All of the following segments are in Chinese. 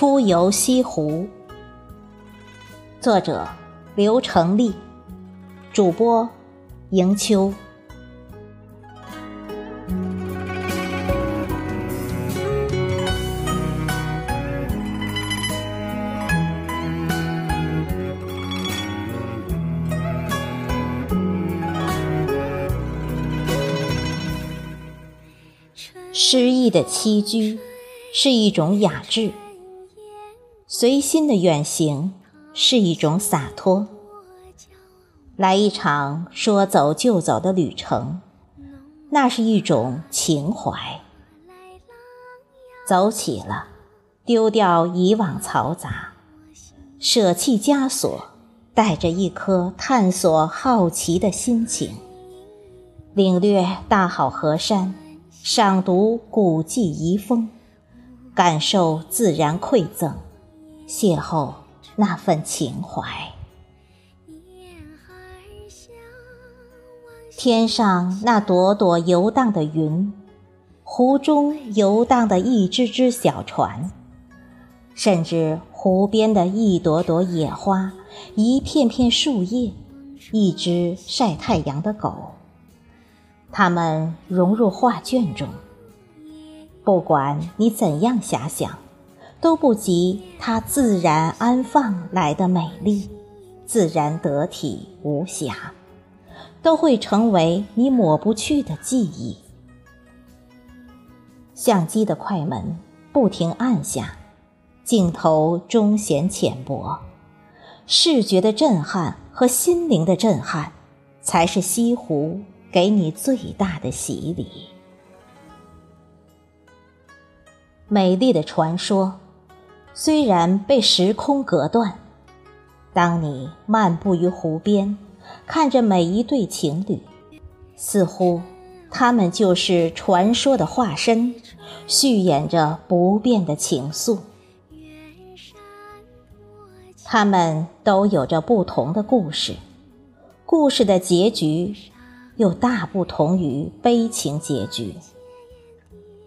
出游西湖，作者刘成立，主播迎秋。诗意的栖居是一种雅致，随心的远行是一种洒脱。来一场说走就走的旅程，那是一种情怀。走起了，丢掉以往嘈杂，舍弃枷锁，带着一颗探索好奇的心情，领略大好河山。赏读古迹遗风，感受自然馈赠，邂逅那份情怀。天上那朵朵游荡的云，湖中游荡的一只只小船，甚至湖边的一朵朵野花，一片片树叶，一只晒太阳的狗。它们融入画卷中，不管你怎样遐想，都不及它自然安放来的美丽，自然得体无瑕，都会成为你抹不去的记忆。相机的快门不停按下，镜头终显浅薄，视觉的震撼和心灵的震撼，才是西湖。给你最大的洗礼。美丽的传说，虽然被时空隔断，当你漫步于湖边，看着每一对情侣，似乎他们就是传说的化身，续演着不变的情愫。他们都有着不同的故事，故事的结局。又大不同于悲情结局，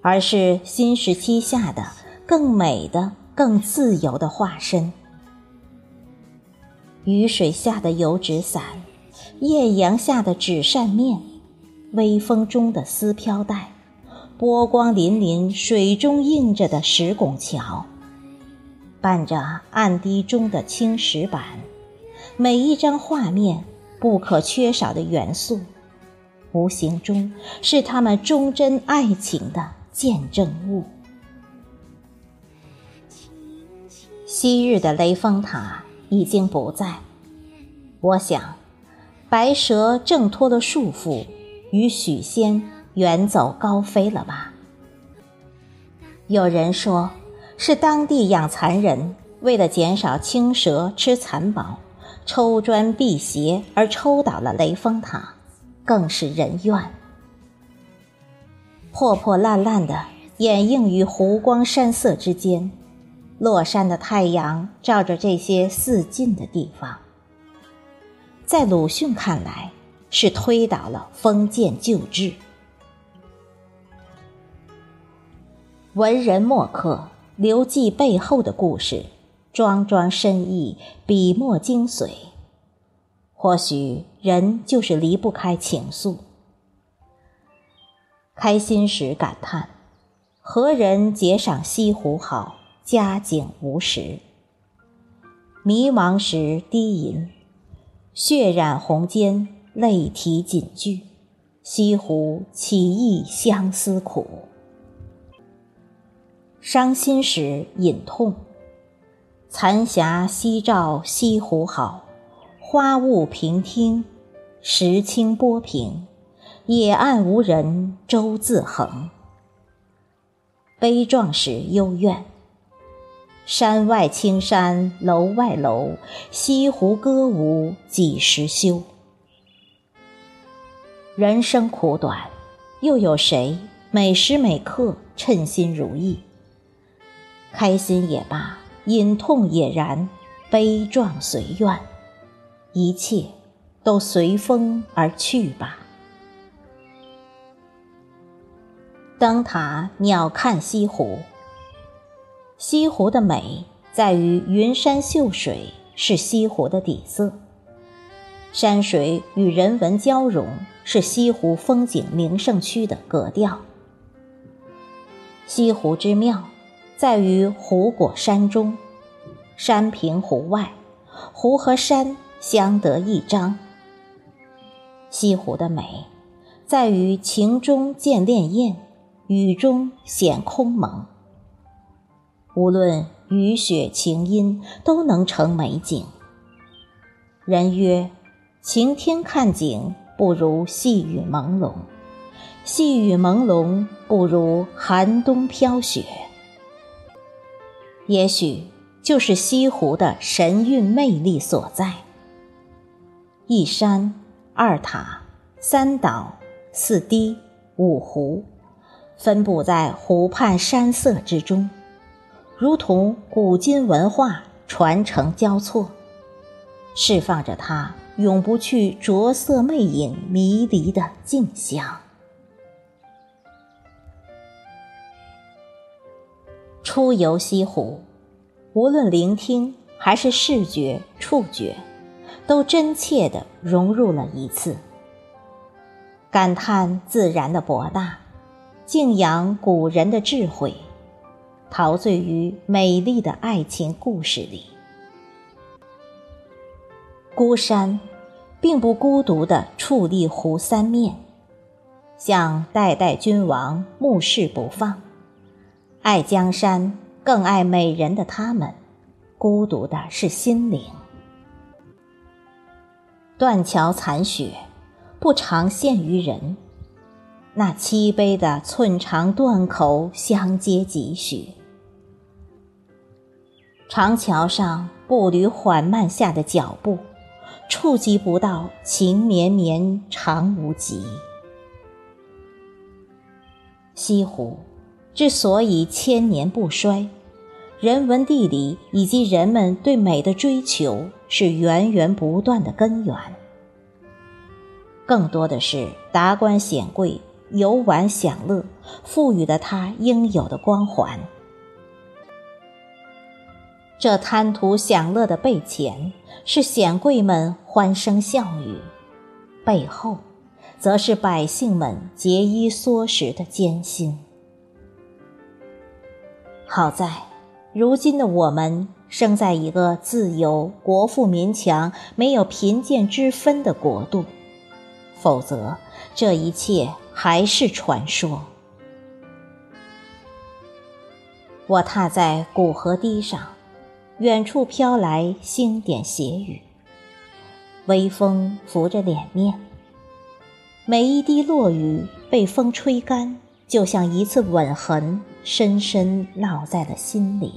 而是新时期下的更美的、更自由的化身。雨水下的油纸伞，艳阳下的纸扇面，微风中的丝飘带，波光粼粼水中映着的石拱桥，伴着暗堤中的青石板，每一张画面不可缺少的元素。无形中是他们忠贞爱情的见证物。昔日的雷峰塔已经不在，我想，白蛇挣脱了束缚，与许仙远走高飞了吧？有人说，是当地养蚕人为了减少青蛇吃蚕宝，抽砖辟邪而抽倒了雷峰塔。更是人怨，破破烂烂的掩映于湖光山色之间。落山的太阳照着这些似尽的地方，在鲁迅看来，是推倒了封建旧制。文人墨客留记背后的故事，桩桩深意，笔墨精髓。或许人就是离不开情愫。开心时感叹：“何人解赏西湖好，佳景无时。”迷茫时低吟：“血染红笺，泪啼锦句。西湖起忆相思苦。”伤心时隐痛：“残霞夕照西湖好。”花雾平听，石清波平，野岸无人舟自横。悲壮时幽怨，山外青山楼外楼，西湖歌舞几时休？人生苦短，又有谁每时每刻称心如意？开心也罢，隐痛也然，悲壮随愿。一切都随风而去吧。灯塔鸟瞰西湖，西湖的美在于云山秀水是西湖的底色，山水与人文交融是西湖风景名胜区的格调。西湖之妙在于湖裹山中，山平湖外，湖和山相得益彰。西湖的美在于晴中见潋滟，雨中显空蒙。无论雨雪晴阴，都能成美景。人曰：“晴天看景不如细雨朦胧，细雨朦胧不如寒冬飘雪。”也许就是西湖的神韵魅力所在。一山、二塔、三岛、四堤、五湖，分布在湖畔山色之中。如同古今文化传承交错，释放着它永不去着色魅影迷离的静香。出游西湖，无论聆听还是视觉、触觉，都真切地融入了一次，感叹自然的博大，敬仰古人的智慧。陶醉于美丽的爱情故事里，孤山并不孤独地矗立湖三面，像代代君王目视不放，爱江山更爱美人的他们，孤独的是心灵。断桥残雪，不常现于人，那凄悲的寸长断口相接几许。长桥上步履缓慢下的脚步，触及不到情绵绵长无极。西湖之所以千年不衰，人文地理以及人们对美的追求是源源不断的根源。更多的是达官显贵游玩享乐，赋予了它应有的光环。这贪图享乐的背前，是显贵们欢声笑语；背后，则是百姓们节衣缩食的艰辛。好在，如今的我们生在一个自由、国富民强、没有贫贱之分的国度，否则，这一切还是传说。我踏在古河堤上。远处飘来星点斜雨，微风拂着脸面。每一滴落雨被风吹干，就像一次吻痕，深深烙在了心里。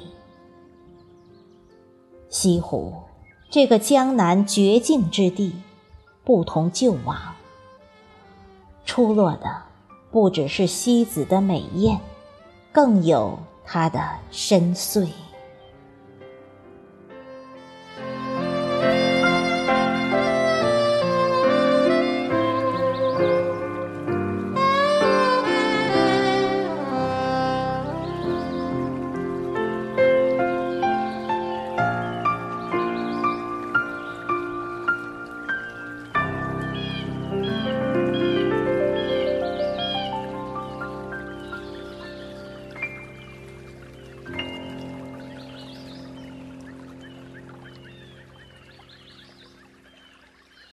西湖，这个江南绝境之地，不同旧往。出落的不只是西子的美艳，更有它的深邃。